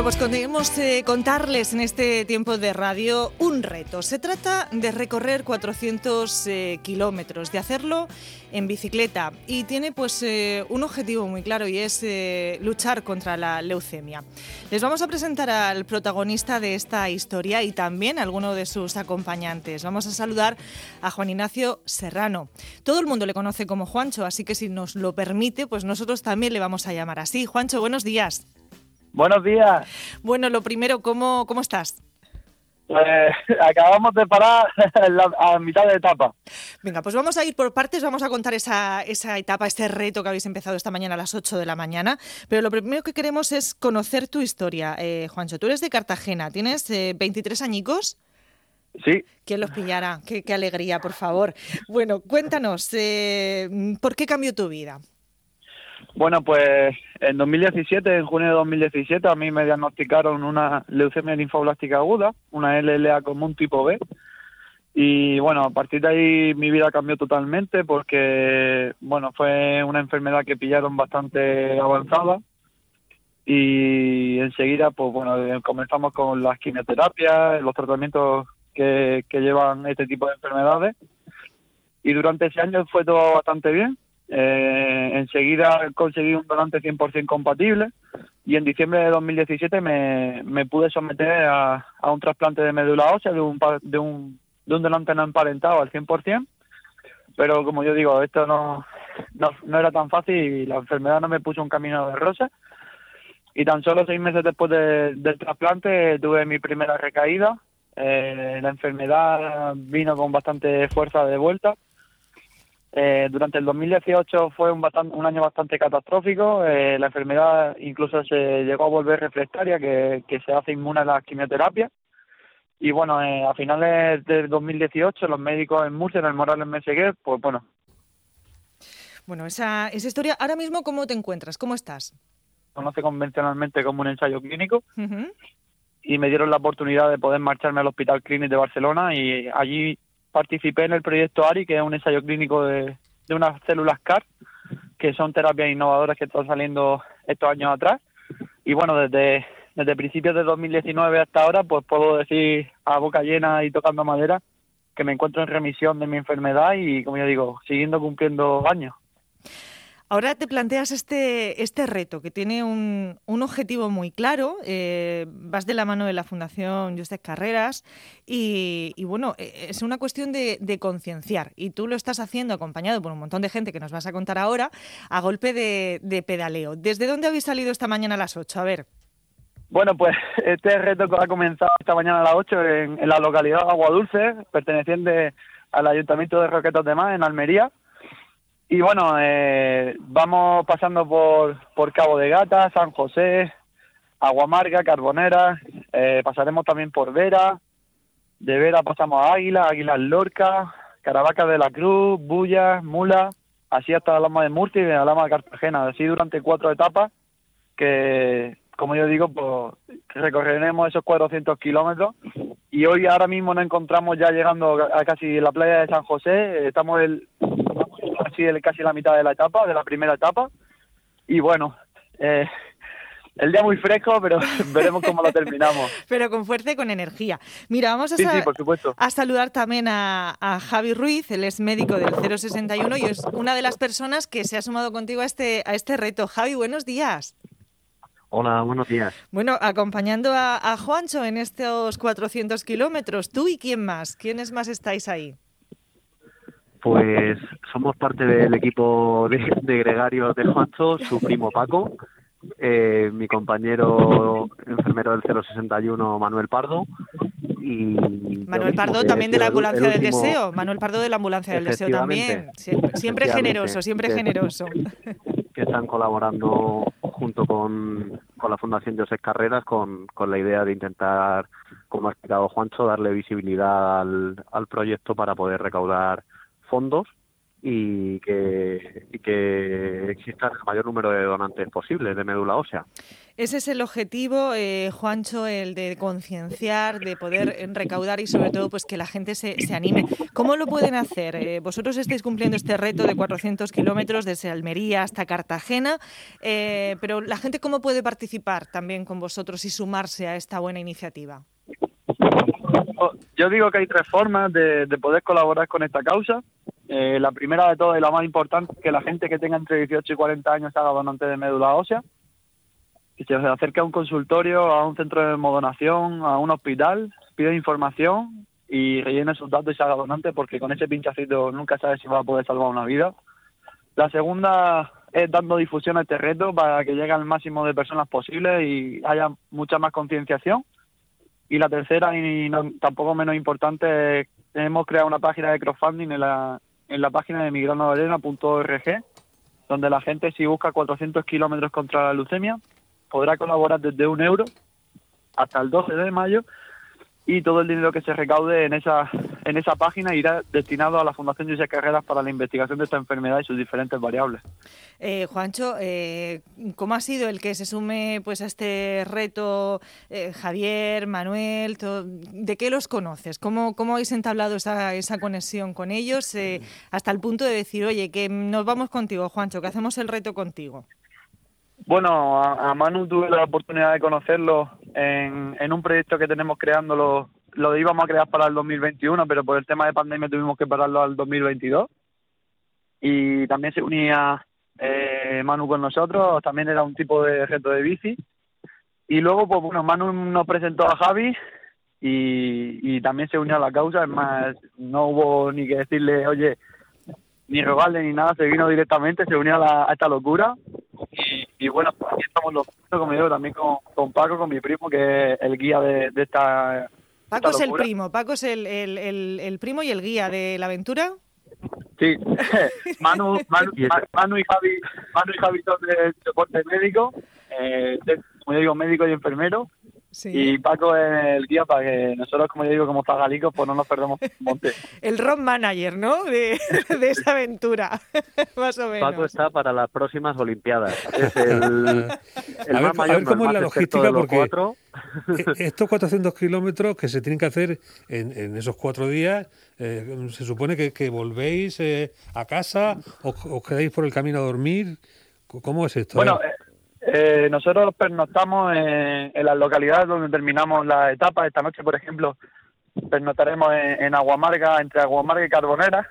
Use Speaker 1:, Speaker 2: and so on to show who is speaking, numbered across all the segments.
Speaker 1: Bueno, pues conseguimos eh, contarles en este tiempo de radio un reto. Se trata de recorrer 400 eh, kilómetros, de hacerlo en bicicleta y tiene pues eh, un objetivo muy claro y es luchar contra la leucemia. Les vamos a presentar al protagonista de esta historia y también a alguno de sus acompañantes. Vamos a saludar a Juan Ignacio Serrano. Todo el mundo le conoce como Juancho, así que si nos lo permite, pues nosotros también le vamos a llamar así. Juancho, buenos días.
Speaker 2: Buenos días.
Speaker 1: Bueno, lo primero, ¿cómo, cómo estás?
Speaker 2: Pues acabamos de parar a mitad de etapa.
Speaker 1: Venga, pues vamos a ir por partes, vamos a contar esa, esa etapa, este reto que habéis empezado esta mañana a las 8 de la mañana. Pero lo primero que queremos es conocer tu historia. Eh, Juancho, tú eres de Cartagena, tienes 23 eh, añicos.
Speaker 2: Sí.
Speaker 1: ¿Quién los pillara? Qué, alegría, por favor. Bueno, cuéntanos, eh, ¿por qué cambió tu vida?
Speaker 2: Bueno, pues en 2017, en junio de 2017, a mí me diagnosticaron una leucemia linfoblástica aguda, una LLA común tipo B. Y bueno, a partir de ahí mi vida cambió totalmente porque, bueno, fue una enfermedad que pillaron bastante avanzada. Y enseguida, pues bueno, comenzamos con las quimioterapias, los tratamientos que, que llevan este tipo de enfermedades. Y durante ese año fue todo bastante bien eh, enseguida conseguí un donante 100% compatible y en diciembre de 2017 me, me pude someter a, un trasplante de médula ósea de un, de un, de un donante no emparentado al 100%, pero como yo digo, esto no, no, era tan fácil y la enfermedad no me puso un camino de rosa. Y tan solo seis meses después del trasplante tuve mi primera recaída. Eh, la enfermedad vino con bastante fuerza de vuelta eh, durante el 2018 fue un, un año bastante catastrófico. Eh, la enfermedad incluso se llegó a volver reflectaria, que, se hace inmune a la quimioterapia. Y bueno, eh, a finales del 2018 los médicos en Murcia, en el Morales Meseguer, pues bueno.
Speaker 1: Bueno, esa, esa historia, ahora mismo, ¿cómo te encuentras? ¿Cómo estás?
Speaker 2: Conoce convencionalmente como un ensayo clínico. Y me dieron la oportunidad de poder marcharme al Hospital Clínic de Barcelona y allí participé en el proyecto ARI, que es un ensayo clínico de, de unas células CAR, que son terapias innovadoras que están saliendo estos años atrás. Y bueno, desde, desde principios de 2019 hasta ahora, pues puedo decir a boca llena y tocando madera que me encuentro en remisión de mi enfermedad y, como ya digo, siguiendo cumpliendo años.
Speaker 1: Ahora te planteas este, este reto que tiene un, un objetivo muy claro. Eh, vas de la mano de la Fundación Justes Carreras y, bueno, e, es una cuestión de, concienciar. Y tú lo estás haciendo acompañado por un montón de gente que nos vas a contar ahora a golpe de, pedaleo. ¿Desde dónde habéis salido esta mañana a las 8? A ver.
Speaker 2: Bueno, pues este reto ha comenzado esta mañana a las 8 en, en la localidad de Agua Dulce, perteneciente al Ayuntamiento de Roquetas de Mar, en Almería. Y bueno, eh, vamos pasando por, por Cabo de Gata, San José, Aguamarga, Carbonera, eh, pasaremos también por Vera, de Vera pasamos a Águila, Águila Lorca, Caravaca de la Cruz, Bulla, Mula, así hasta la Lama de Murcia y la Lama de Cartagena, así durante cuatro etapas que, como yo digo, pues recorreremos esos 400 kilómetros. Y hoy ahora mismo nos encontramos ya llegando a casi la playa de San José, estamos el, así casi la mitad de la etapa, de la primera etapa. Y bueno, eh, el día muy fresco, pero veremos cómo lo terminamos.
Speaker 1: pero con fuerza y con energía. Mira, vamos a, a saludar también a, Javi Ruiz, él es médico del 061 y es una de las personas que se ha sumado contigo a este, a este reto. Javi, buenos días.
Speaker 3: Hola, buenos días.
Speaker 1: Bueno, acompañando a, a Juancho en estos 400 kilómetros, ¿tú y quién más? ¿Quiénes más estáis ahí?
Speaker 3: Pues somos parte del equipo de, Gregario de Juancho, su primo Paco, eh, mi compañero enfermero del 061 Manuel Pardo y
Speaker 1: Manuel Pardo también de la ambulancia del deseo Manuel Pardo de la ambulancia del deseo también. Siempre, generoso siempre generoso.
Speaker 3: que están colaborando junto con, con la Fundación José Carreras con, con la idea de intentar como ha explicado Juancho darle visibilidad al, al proyecto para poder recaudar fondos y que, exista el mayor número de donantes posibles de médula ósea.
Speaker 1: Ese es el objetivo, eh, Juancho, el de concienciar, de poder recaudar y sobre todo pues que la gente se, se anime. ¿Cómo lo pueden hacer? Eh, vosotros estáis cumpliendo este reto de 400 kilómetros desde Almería hasta Cartagena, eh, pero la gente cómo puede participar también con vosotros y sumarse a esta buena iniciativa.
Speaker 2: Yo digo que hay tres formas de, de poder colaborar con esta causa. Eh, la primera de todas y la más importante es que la gente que tenga entre 18 y 40 años haga donante de médula ósea, que se acerque a un consultorio, a un centro de hemodonación, a un hospital, pida información y rellene sus datos y se haga donante porque con ese pinchacito nunca sabe si va a poder salvar una vida. La segunda es dando difusión a este reto para que llegue al máximo de personas posible y haya mucha más concienciación. Y la tercera, y no, tampoco menos importante, hemos creado una página de crowdfunding en la, en la página de migranoarena.org, donde la gente, si busca 400 kilómetros contra la leucemia, podrá colaborar desde un euro hasta el 12 de mayo y todo el dinero que se recaude en esa en esa página irá destinado a la Fundación José Carreras para la investigación de esta enfermedad y sus diferentes variables.
Speaker 1: Eh, Juancho, eh, ¿cómo ha sido el que se sume pues a este reto eh, Javier, Manuel? ¿De qué los conoces? ¿Cómo, cómo habéis entablado esa, esa conexión con ellos eh, hasta el punto de decir, oye, que nos vamos contigo, Juancho, que hacemos el reto contigo?
Speaker 2: Bueno, a, a Manu tuve la oportunidad de conocerlo en, en un proyecto que tenemos creándolo, lo íbamos a crear para el 2021, pero por el tema de pandemia tuvimos que pararlo al 2022. Y también se unía eh, Manu con nosotros, también era un tipo de reto de bici. Y luego, pues bueno, Manu nos presentó a Javi y, también se unió a la causa. Es más, no hubo ni que decirle, oye, ni robarle ni nada, se vino directamente, se unió a, la, a esta locura. Y, bueno, pues aquí estamos los como digo, también con, con, Paco, con mi primo, que es el guía de, de esta.
Speaker 1: Paco esta es el primo, Paco es el, el, el, el, primo y el guía de la aventura.
Speaker 2: Sí, Manu, Manu, Manu, y Javi, Manu y Javi son de soporte médico, eh, como yo digo, médico y enfermero. Sí. Y Paco es el guía para que nosotros, como yo digo, como zagalicos, pues no nos perdamos monte.
Speaker 1: el road manager, ¿no? De, de, esa aventura, más o menos.
Speaker 3: Paco está para las próximas Olimpiadas. Es el,
Speaker 4: el a, ver, a ver cómo es la logística, porque cuatro. estos 400 kilómetros que se tienen que hacer en, en esos cuatro días, eh, se supone que, que volvéis eh, a casa o os quedáis por el camino a dormir. ¿Cómo es esto?
Speaker 2: Bueno, eh? Eh, nosotros pernoctamos en, en, las localidades donde terminamos la etapa. Esta noche, por ejemplo, pernoctaremos en, en Aguamarga, entre Aguamarga y Carbonera.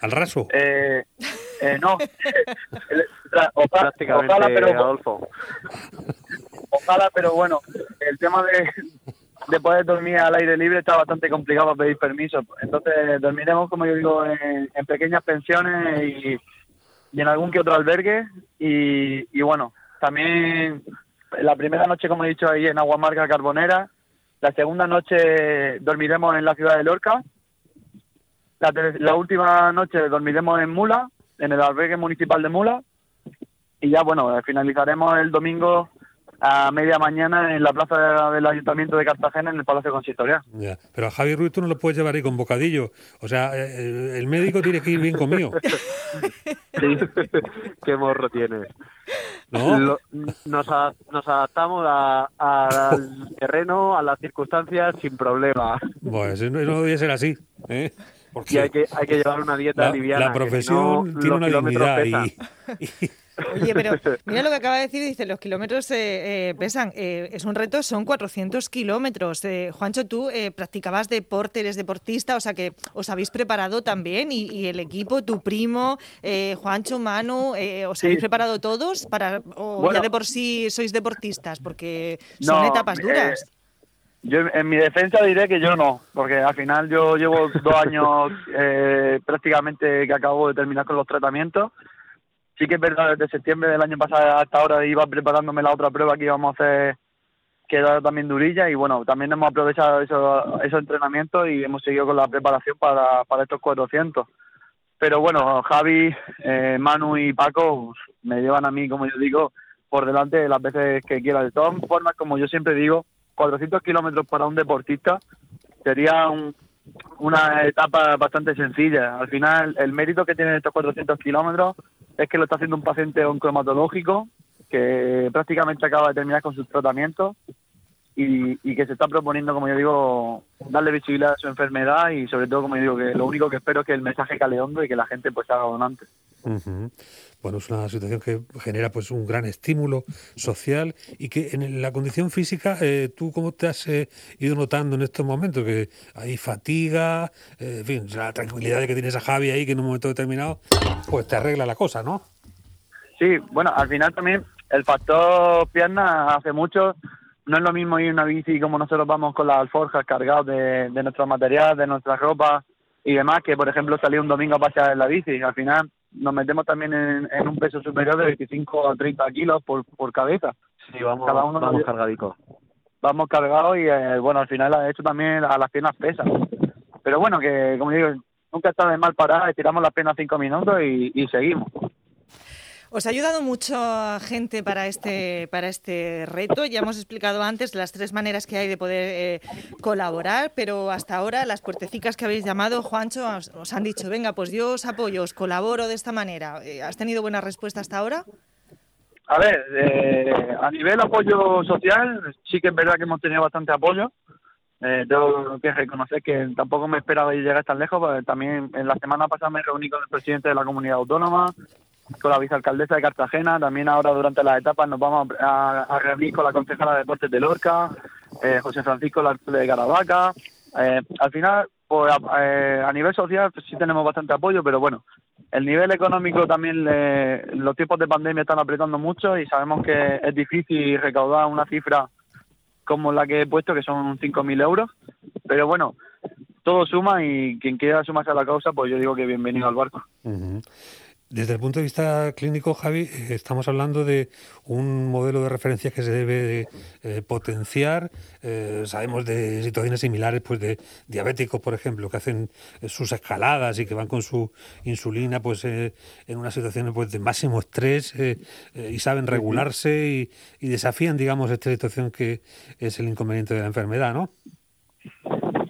Speaker 4: ¿Al raso?
Speaker 2: Eh, eh, no. ojalá, ojalá, pero,
Speaker 3: Adolfo.
Speaker 2: Ojalá, pero bueno, el tema de, de poder dormir al aire libre está bastante complicado para pedir permiso. Entonces, dormiremos, como yo digo, en, en pequeñas pensiones y, y, en algún que otro albergue. Y, y bueno, también la primera noche, como he dicho, ahí en Aguamarga Carbonera. La segunda noche dormiremos en la ciudad de Lorca. La, la, última noche dormiremos en Mula, en el albergue municipal de Mula. Y ya, bueno, finalizaremos el domingo a media mañana en la plaza del Ayuntamiento de Cartagena, en el Palacio Consistorial.
Speaker 4: Ya, pero a Javi Ruiz tú no lo puedes llevar ahí con bocadillo. O sea, el médico tiene que ir bien comido.
Speaker 3: sí, qué morro tienes.
Speaker 4: ¿No?
Speaker 3: Lo, nos, a, nos, adaptamos a, a, al terreno, a las circunstancias sin problema.
Speaker 4: Pues no, no debe ser así. ¿eh?
Speaker 3: Porque y hay que, hay que llevar una dieta
Speaker 4: la,
Speaker 3: liviana.
Speaker 4: La profesión no, tiene una dignidad y, y,
Speaker 1: Oye, pero mira lo que acaba de decir, dice, los kilómetros eh, eh, pesan. Eh, es un reto, son 400 kilómetros. Eh, Juancho, tú eh, practicabas deporte, eres deportista, o sea que os habéis preparado también y, y el equipo, tu primo, eh, Juancho, Manu, ¿os habéis sí. preparado todos para o bueno, ya de por sí sois deportistas? Porque son
Speaker 2: no,
Speaker 1: etapas duras.
Speaker 2: Yo en mi defensa diré que yo no, porque al final yo llevo dos años eh, prácticamente que acabo de terminar con los tratamientos. Sí que es verdad, desde septiembre del año pasado hasta ahora iba preparándome la otra prueba que íbamos a hacer, que era también durilla, y bueno, también hemos aprovechado esos, entrenamientos y hemos seguido con la preparación para, estos 400. Pero bueno, Javi, eh, Manu y Paco me llevan a mí, como yo digo, por delante las veces que quiera. De todas formas, como yo siempre digo, 400 kilómetros para un deportista sería un, una etapa bastante sencilla. Al final, el mérito que tienen estos 400 kilómetros es que lo está haciendo un paciente oncohematológico que prácticamente acaba de terminar con sus tratamientos y, que se está proponiendo, como yo digo, darle visibilidad a su enfermedad y sobre todo, como yo digo, que lo único que espero es que el mensaje cale hondo y que la gente pues haga donante.
Speaker 4: Bueno, es una situación que genera pues un gran estímulo social y que en la condición física, eh, ¿tú cómo te has eh, ido notando en estos momentos? Que hay fatiga, eh, en fin, la tranquilidad que tienes a Javi ahí que en un momento determinado pues te arregla la cosa, ¿no?
Speaker 2: Sí, bueno, al final también el factor pierna hace mucho no es lo mismo ir en una bici como nosotros vamos con las alforjas cargados de, de nuestro material, de nuestra ropa y demás, que por ejemplo salir un domingo a pasear en la bici. Al final nos metemos también en, un peso superior de 25 a 30 kilos por, por cabeza.
Speaker 3: Sí, vamos, Cada uno vamos cargadicos.
Speaker 2: Vamos cargados y eh, bueno, al final ha hecho también a las piernas pesas. Pero bueno, que como digo, nunca está de mal parar, tiramos las piernas cinco minutos y, y seguimos.
Speaker 1: Os ha ayudado mucho gente para este, para este reto. Ya hemos explicado antes las tres maneras que hay de poder eh, colaborar, pero hasta ahora las puertecicas que habéis llamado, Juancho, os, han dicho, venga, pues yo os apoyo, os colaboro de esta manera. Eh, ¿Has tenido buena respuesta hasta ahora?
Speaker 2: A ver, eh, a nivel apoyo social, sí que es verdad que hemos tenido bastante apoyo. tengo que reconocer que tampoco me esperaba llegar tan lejos, también en la semana pasada me reuní con el presidente de la comunidad autónoma, con la vicealcaldesa de Cartagena. También ahora durante las etapas nos vamos a, reunir con la concejala de Deportes de Lorca, eh, José Francisco de Caravaca. Eh, al final, pues, eh, a nivel social pues, sí tenemos bastante apoyo, pero bueno, el nivel económico también, los tiempos de pandemia están apretando mucho y sabemos que es difícil recaudar una cifra como la que he puesto, que son 5.000 euros. Pero bueno, todo suma y quien quiera sumarse a la causa, pues yo digo que bienvenido al barco.
Speaker 4: Desde el punto de vista clínico, Javi, eh, estamos hablando de un modelo de referencia que se debe eh, potenciar. Eh, sabemos de situaciones similares, pues de diabéticos, por ejemplo, que hacen sus escaladas y que van con su insulina, pues en una situación pues, de máximo estrés y saben regularse y, y desafían, digamos, esta situación que es el inconveniente de la enfermedad, ¿no?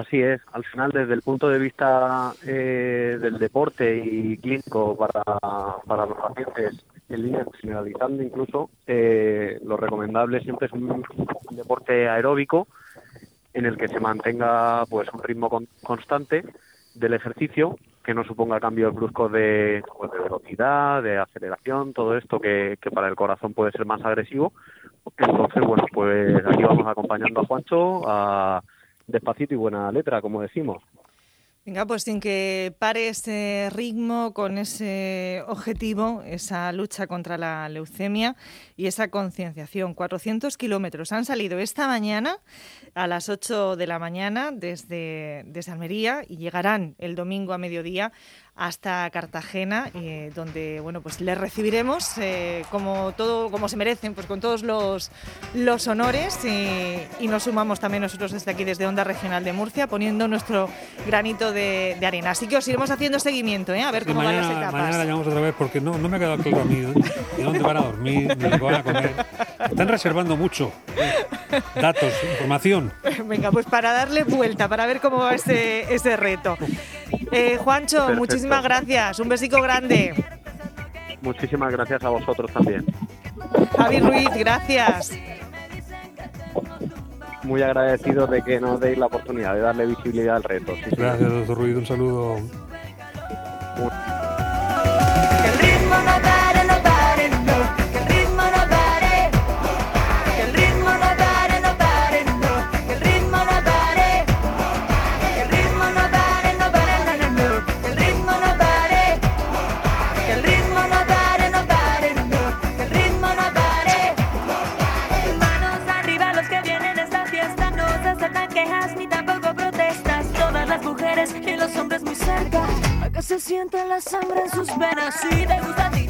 Speaker 3: Así es, al final desde el punto de vista eh, del deporte y clínico para, para los pacientes en línea, generalizando incluso, eh, lo recomendable siempre es un, deporte aeróbico en el que se mantenga pues un ritmo constante del ejercicio que no suponga cambios bruscos de, pues, de velocidad, de aceleración, todo esto que, que para el corazón puede ser más agresivo. Entonces, bueno, pues aquí vamos acompañando a Juancho a despacito y buena letra, como decimos.
Speaker 1: Venga, pues sin que pare ese ritmo, con ese objetivo, esa lucha contra la leucemia y esa concienciación. 400 kilómetros han salido esta mañana a las 8 de la mañana desde, desde Almería y llegarán el domingo a mediodía hasta Cartagena, eh, donde bueno pues les recibiremos eh, como todo como se merecen, pues con todos los, los honores y, nos sumamos también nosotros desde aquí, desde Onda Regional de Murcia, poniendo nuestro granito de, arena. Así que os iremos haciendo seguimiento, ¿eh? a ver cómo van las etapas.
Speaker 4: Mañana la llamamos otra vez porque no, no me ha quedado claro a mí de dónde van a dormir, de van a comer. Están reservando mucho datos, información.
Speaker 1: Venga, pues para darle vuelta, para ver cómo va ese, ese reto. Eh, Juancho, muchísimas gracias. Un besico grande.
Speaker 3: Muchísimas gracias a vosotros también.
Speaker 1: Javi Ruiz, gracias.
Speaker 3: Muy agradecido de que nos deis la oportunidad de darle visibilidad al reto.
Speaker 4: gracias, doctor Ruiz. Un saludo.
Speaker 5: Se siente la sangre en sus venas. Si te gusta a ti,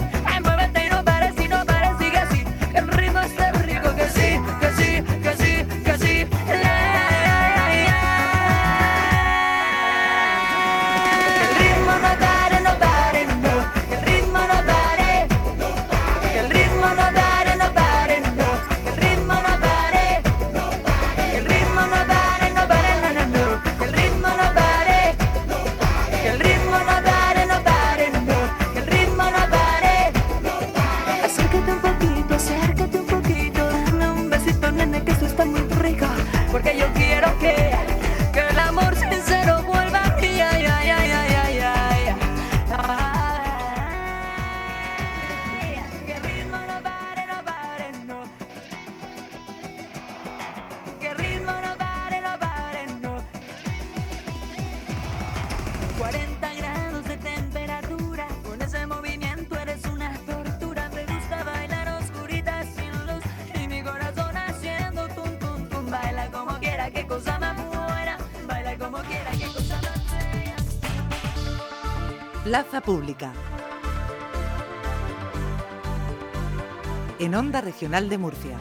Speaker 6: Plaza Pública. En Onda Regional de Murcia.